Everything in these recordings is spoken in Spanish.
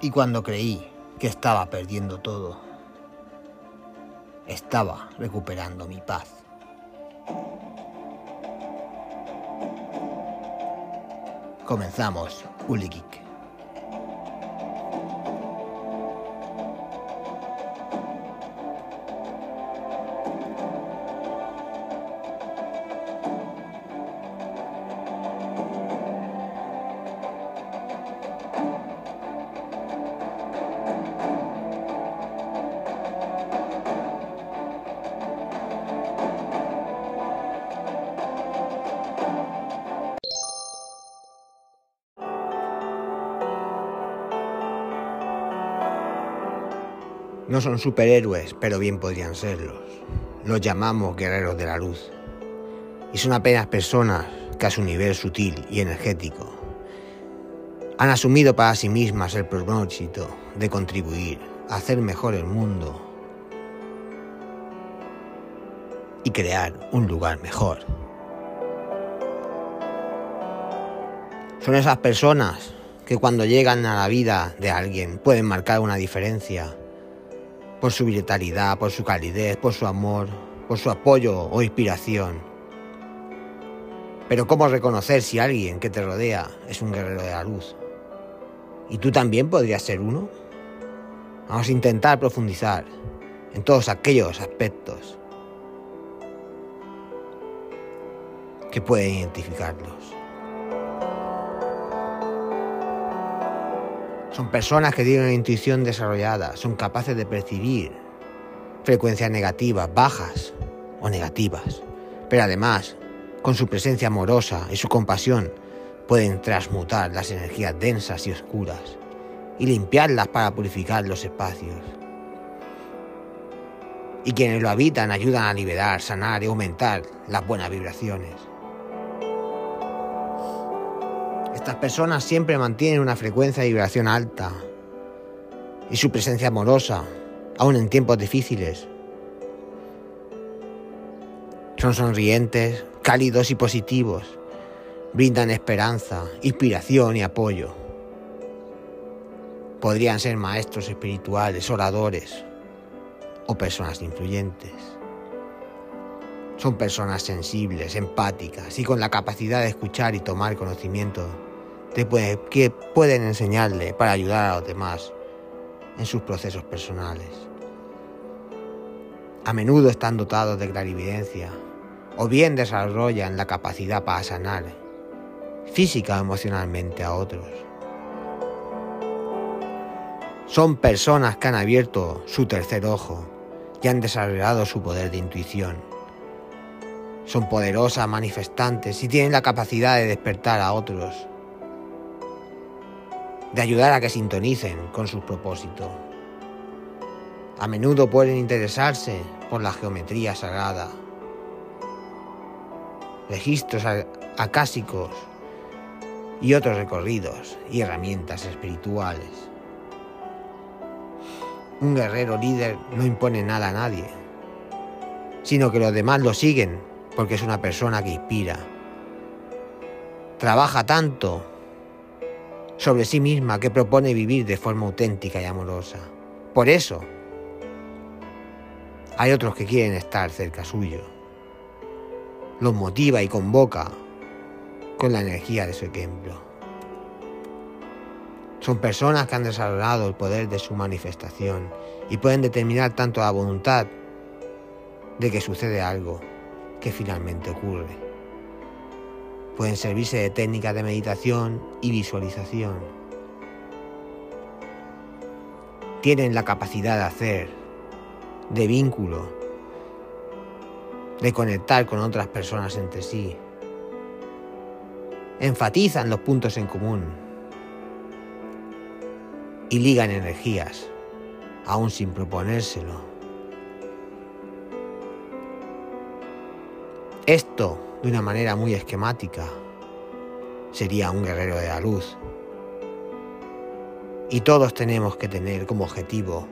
Y cuando creí que estaba perdiendo todo, estaba recuperando mi paz. Comenzamos Ulikik. No son superhéroes, pero bien podrían serlos. Los llamamos guerreros de la luz. Y son apenas personas que a su nivel sutil y energético han asumido para sí mismas el propósito de contribuir a hacer mejor el mundo y crear un lugar mejor. Son esas personas que cuando llegan a la vida de alguien pueden marcar una diferencia por su vitalidad, por su calidez, por su amor, por su apoyo o inspiración. Pero ¿cómo reconocer si alguien que te rodea es un guerrero de la luz? ¿Y tú también podrías ser uno? Vamos a intentar profundizar en todos aquellos aspectos que pueden identificarlos. Son personas que tienen una intuición desarrollada, son capaces de percibir frecuencias negativas, bajas o negativas. Pero además, con su presencia amorosa y su compasión, pueden transmutar las energías densas y oscuras y limpiarlas para purificar los espacios. Y quienes lo habitan ayudan a liberar, sanar y aumentar las buenas vibraciones. Estas personas siempre mantienen una frecuencia de vibración alta y su presencia amorosa, aun en tiempos difíciles. Son sonrientes, cálidos y positivos. Brindan esperanza, inspiración y apoyo. Podrían ser maestros espirituales, oradores o personas influyentes. Son personas sensibles, empáticas y con la capacidad de escuchar y tomar conocimiento que pueden enseñarle para ayudar a los demás en sus procesos personales. A menudo están dotados de clarividencia o bien desarrollan la capacidad para sanar física o emocionalmente a otros. Son personas que han abierto su tercer ojo y han desarrollado su poder de intuición. Son poderosas manifestantes y tienen la capacidad de despertar a otros de ayudar a que sintonicen con sus propósitos. A menudo pueden interesarse por la geometría sagrada, registros acásicos y otros recorridos y herramientas espirituales. Un guerrero líder no impone nada a nadie, sino que los demás lo siguen porque es una persona que inspira. Trabaja tanto sobre sí misma que propone vivir de forma auténtica y amorosa. Por eso, hay otros que quieren estar cerca suyo. Los motiva y convoca con la energía de su ejemplo. Son personas que han desarrollado el poder de su manifestación y pueden determinar tanto la voluntad de que sucede algo que finalmente ocurre. Pueden servirse de técnicas de meditación y visualización. Tienen la capacidad de hacer, de vínculo, de conectar con otras personas entre sí. Enfatizan los puntos en común y ligan energías, aún sin proponérselo. Esto, de una manera muy esquemática, sería un guerrero de la luz. Y todos tenemos que tener como objetivo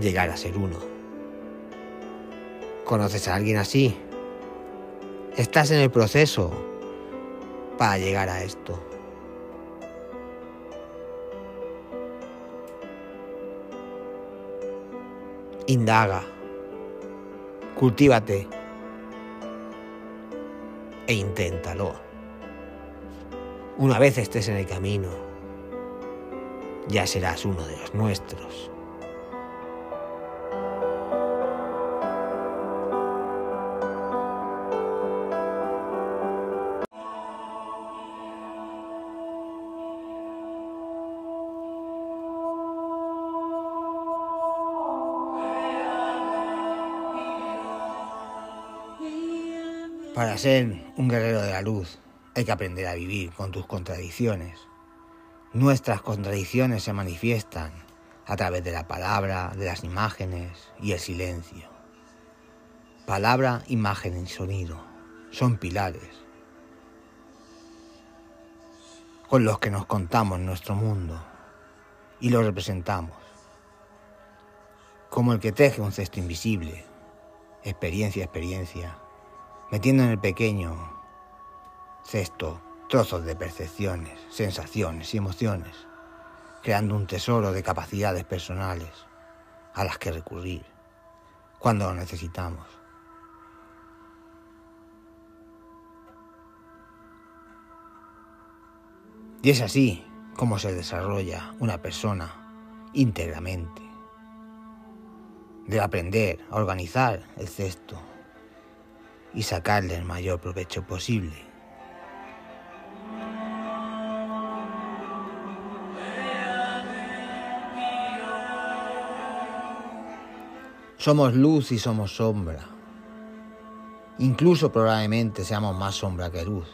llegar a ser uno. ¿Conoces a alguien así? Estás en el proceso para llegar a esto. Indaga. Cultívate. E inténtalo. Una vez estés en el camino, ya serás uno de los nuestros. Para ser un guerrero de la luz hay que aprender a vivir con tus contradicciones. Nuestras contradicciones se manifiestan a través de la palabra, de las imágenes y el silencio. Palabra, imagen y sonido son pilares con los que nos contamos nuestro mundo y lo representamos. Como el que teje un cesto invisible, experiencia, experiencia metiendo en el pequeño cesto trozos de percepciones, sensaciones y emociones, creando un tesoro de capacidades personales a las que recurrir cuando lo necesitamos. Y es así como se desarrolla una persona íntegramente. De aprender a organizar el cesto y sacarle el mayor provecho posible. Somos luz y somos sombra. Incluso probablemente seamos más sombra que luz.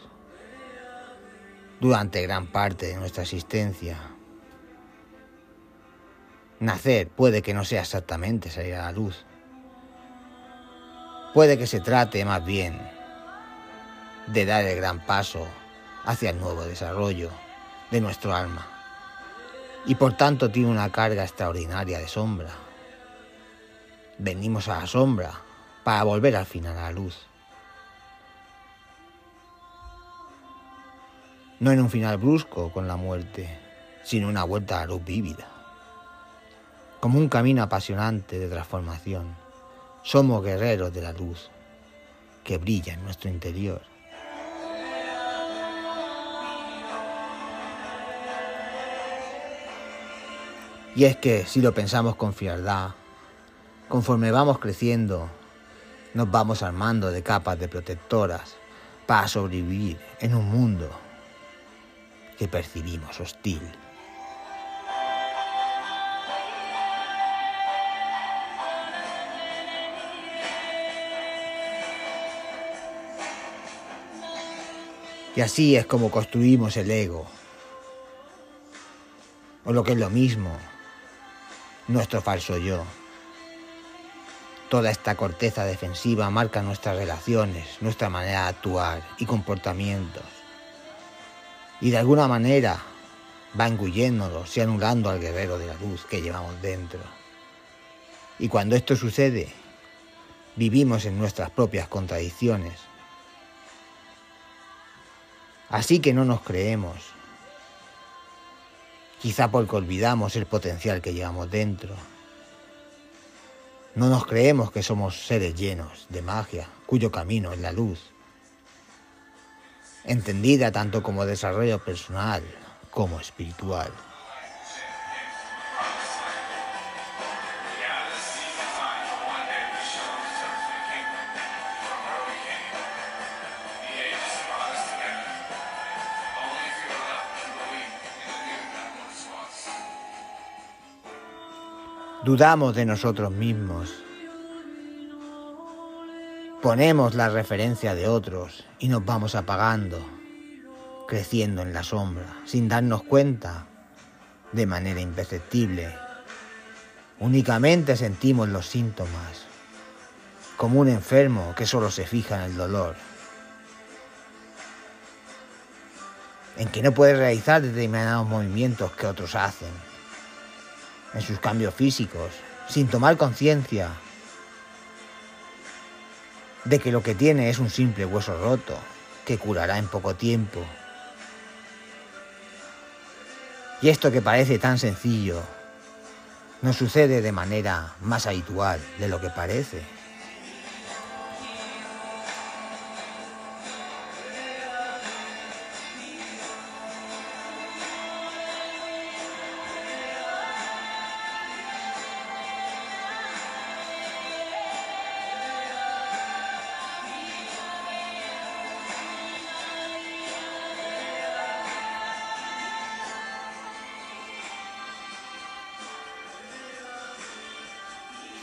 Durante gran parte de nuestra existencia. Nacer puede que no sea exactamente salir a la luz. Puede que se trate más bien de dar el gran paso hacia el nuevo desarrollo de nuestro alma. Y por tanto tiene una carga extraordinaria de sombra. Venimos a la sombra para volver al final a la luz. No en un final brusco con la muerte, sino una vuelta a la luz vívida. Como un camino apasionante de transformación somos guerreros de la luz que brilla en nuestro interior. Y es que si lo pensamos con frialdad, conforme vamos creciendo, nos vamos armando de capas de protectoras para sobrevivir en un mundo que percibimos hostil. Y así es como construimos el ego. O lo que es lo mismo, nuestro falso yo. Toda esta corteza defensiva marca nuestras relaciones, nuestra manera de actuar y comportamientos. Y de alguna manera va engulléndonos y anulando al guerrero de la luz que llevamos dentro. Y cuando esto sucede, vivimos en nuestras propias contradicciones Así que no nos creemos. Quizá porque olvidamos el potencial que llevamos dentro. No nos creemos que somos seres llenos de magia, cuyo camino es la luz. Entendida tanto como desarrollo personal como espiritual. Dudamos de nosotros mismos. Ponemos la referencia de otros y nos vamos apagando, creciendo en la sombra, sin darnos cuenta, de manera imperceptible. Únicamente sentimos los síntomas, como un enfermo que solo se fija en el dolor, en que no puede realizar determinados movimientos que otros hacen en sus cambios físicos, sin tomar conciencia de que lo que tiene es un simple hueso roto que curará en poco tiempo. Y esto que parece tan sencillo, nos sucede de manera más habitual de lo que parece.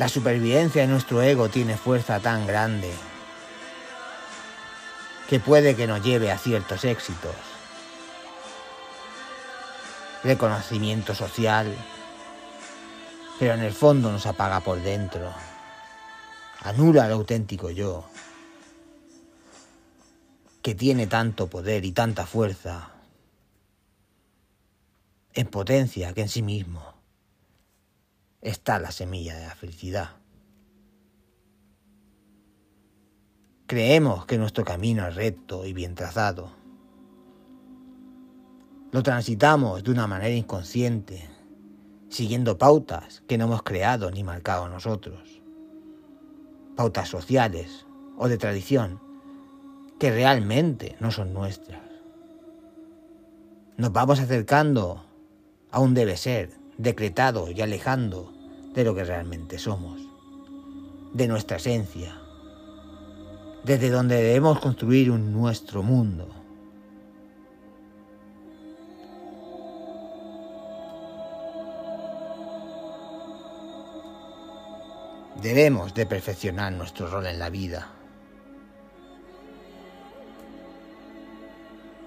La supervivencia de nuestro ego tiene fuerza tan grande que puede que nos lleve a ciertos éxitos. Reconocimiento social, pero en el fondo nos apaga por dentro. Anula al auténtico yo, que tiene tanto poder y tanta fuerza en potencia que en sí mismo está la semilla de la felicidad. Creemos que nuestro camino es recto y bien trazado. Lo transitamos de una manera inconsciente, siguiendo pautas que no hemos creado ni marcado nosotros. Pautas sociales o de tradición que realmente no son nuestras. Nos vamos acercando a un debe ser decretado y alejando de lo que realmente somos, de nuestra esencia, desde donde debemos construir un nuestro mundo. Debemos de perfeccionar nuestro rol en la vida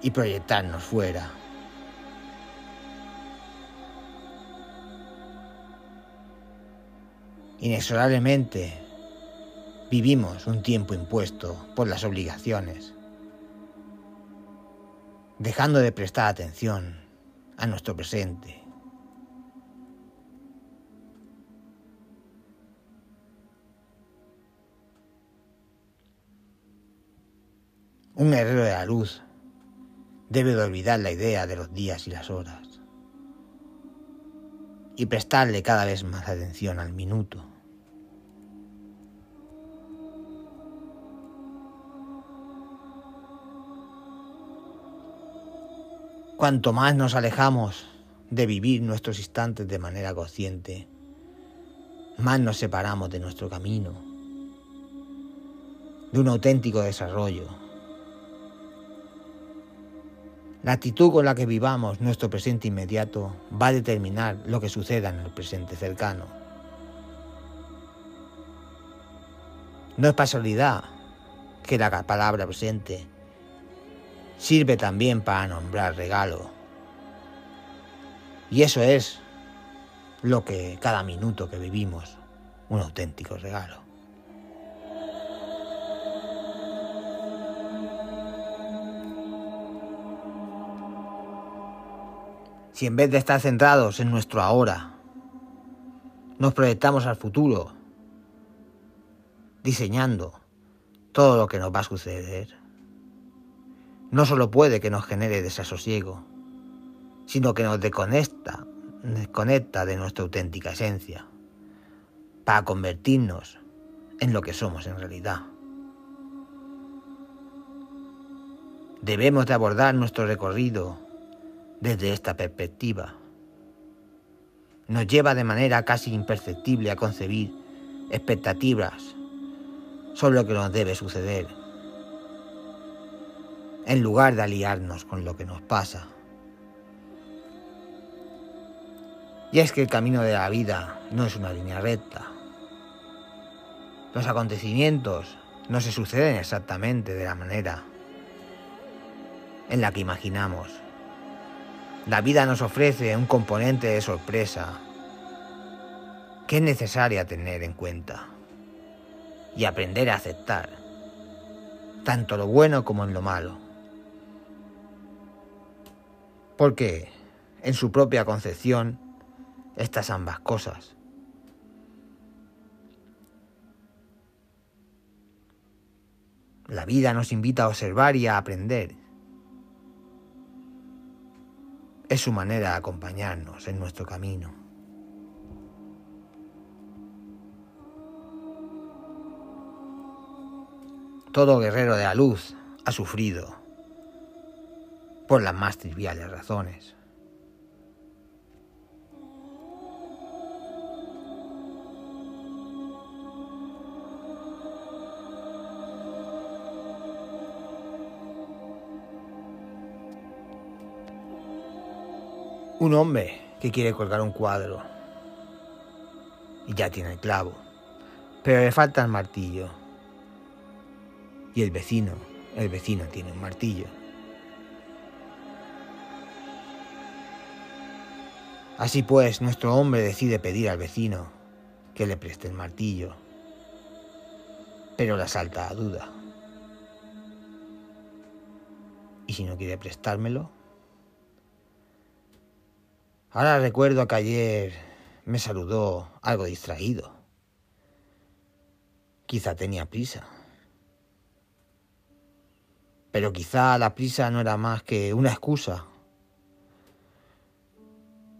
y proyectarnos fuera. Inexorablemente vivimos un tiempo impuesto por las obligaciones, dejando de prestar atención a nuestro presente. Un guerrero de la luz debe de olvidar la idea de los días y las horas y prestarle cada vez más atención al minuto. Cuanto más nos alejamos de vivir nuestros instantes de manera consciente, más nos separamos de nuestro camino, de un auténtico desarrollo. La actitud con la que vivamos nuestro presente inmediato va a determinar lo que suceda en el presente cercano. No es casualidad que la palabra presente sirve también para nombrar regalo. Y eso es lo que cada minuto que vivimos, un auténtico regalo. Si en vez de estar centrados en nuestro ahora, nos proyectamos al futuro, diseñando todo lo que nos va a suceder, no solo puede que nos genere desasosiego, sino que nos desconecta, desconecta de nuestra auténtica esencia, para convertirnos en lo que somos en realidad. Debemos de abordar nuestro recorrido desde esta perspectiva. Nos lleva de manera casi imperceptible a concebir expectativas sobre lo que nos debe suceder en lugar de aliarnos con lo que nos pasa. Y es que el camino de la vida no es una línea recta. Los acontecimientos no se suceden exactamente de la manera en la que imaginamos. La vida nos ofrece un componente de sorpresa que es necesaria tener en cuenta y aprender a aceptar, tanto lo bueno como en lo malo porque en su propia concepción estas ambas cosas. La vida nos invita a observar y a aprender. Es su manera de acompañarnos en nuestro camino. Todo guerrero de la luz ha sufrido por las más triviales razones. Un hombre que quiere colgar un cuadro y ya tiene el clavo, pero le falta el martillo. Y el vecino, el vecino tiene un martillo. Así pues, nuestro hombre decide pedir al vecino que le preste el martillo, pero le salta a duda. ¿Y si no quiere prestármelo? Ahora recuerdo que ayer me saludó algo distraído. Quizá tenía prisa. Pero quizá la prisa no era más que una excusa.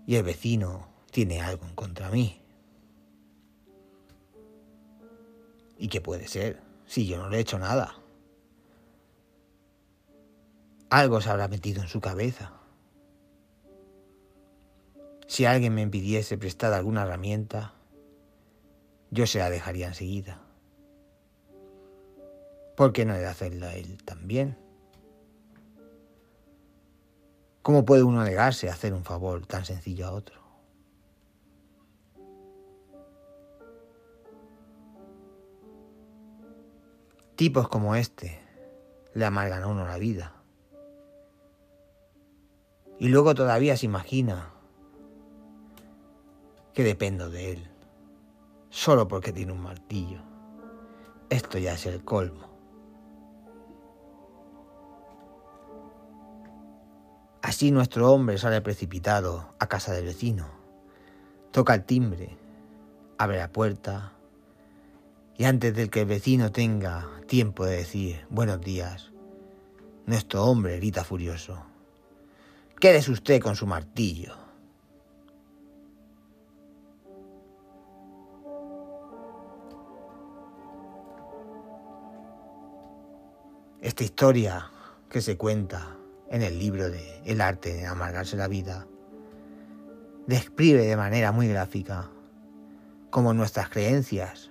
Y el vecino tiene algo en contra mí. ¿Y qué puede ser si yo no le he hecho nada? Algo se habrá metido en su cabeza. Si alguien me pidiese prestar alguna herramienta, yo se la dejaría enseguida. ¿Por qué no de hacerla él también? ¿Cómo puede uno negarse a hacer un favor tan sencillo a otro? Tipos como este le amargan a uno la vida. Y luego todavía se imagina que dependo de él, solo porque tiene un martillo. Esto ya es el colmo. Así nuestro hombre sale precipitado a casa del vecino, toca el timbre, abre la puerta y antes de que el vecino tenga tiempo de decir buenos días, nuestro hombre grita furioso. Quédese usted con su martillo. Esta historia que se cuenta en el libro de El arte de amargarse la vida describe de manera muy gráfica cómo nuestras creencias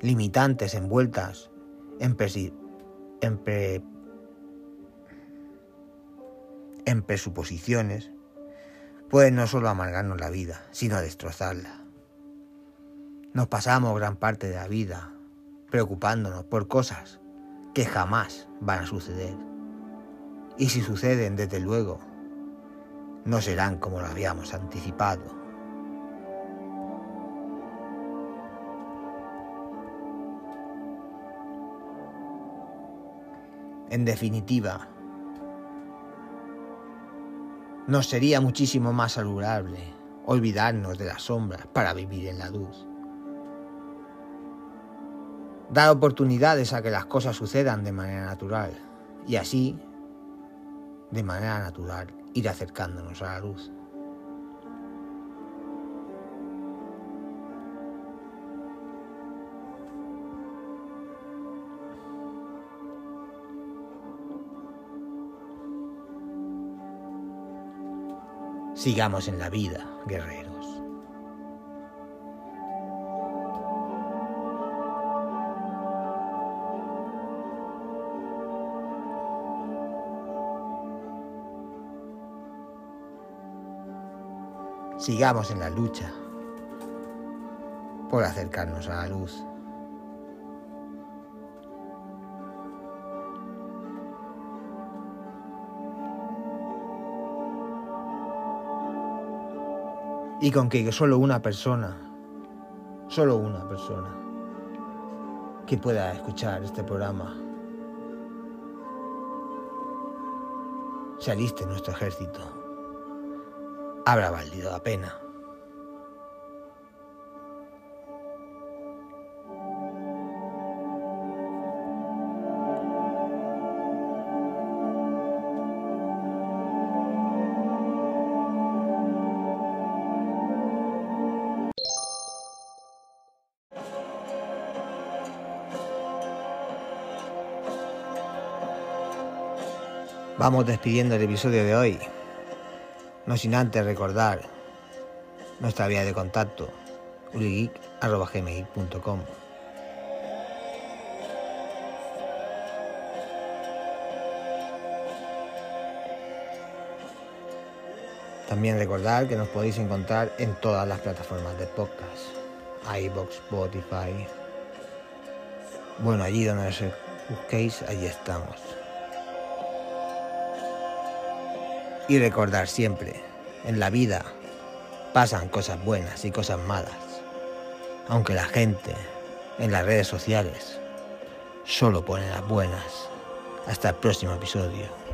limitantes envueltas en, en, en presuposiciones pueden no solo amargarnos la vida, sino destrozarla. Nos pasamos gran parte de la vida preocupándonos por cosas que jamás van a suceder. Y si suceden, desde luego, no serán como lo habíamos anticipado. En definitiva, nos sería muchísimo más saludable olvidarnos de las sombras para vivir en la luz dar oportunidades a que las cosas sucedan de manera natural y así, de manera natural, ir acercándonos a la luz. Sigamos en la vida, guerrero. Sigamos en la lucha por acercarnos a la luz. Y con que solo una persona, solo una persona, que pueda escuchar este programa, se aliste nuestro ejército habrá valido la pena. Vamos despidiendo el episodio de hoy. No sin antes recordar nuestra vía de contacto, uligeek.gmail.com. También recordar que nos podéis encontrar en todas las plataformas de podcast, iBox, Spotify. Bueno, allí donde os busquéis, allí estamos. Y recordar siempre, en la vida pasan cosas buenas y cosas malas, aunque la gente en las redes sociales solo pone las buenas. Hasta el próximo episodio.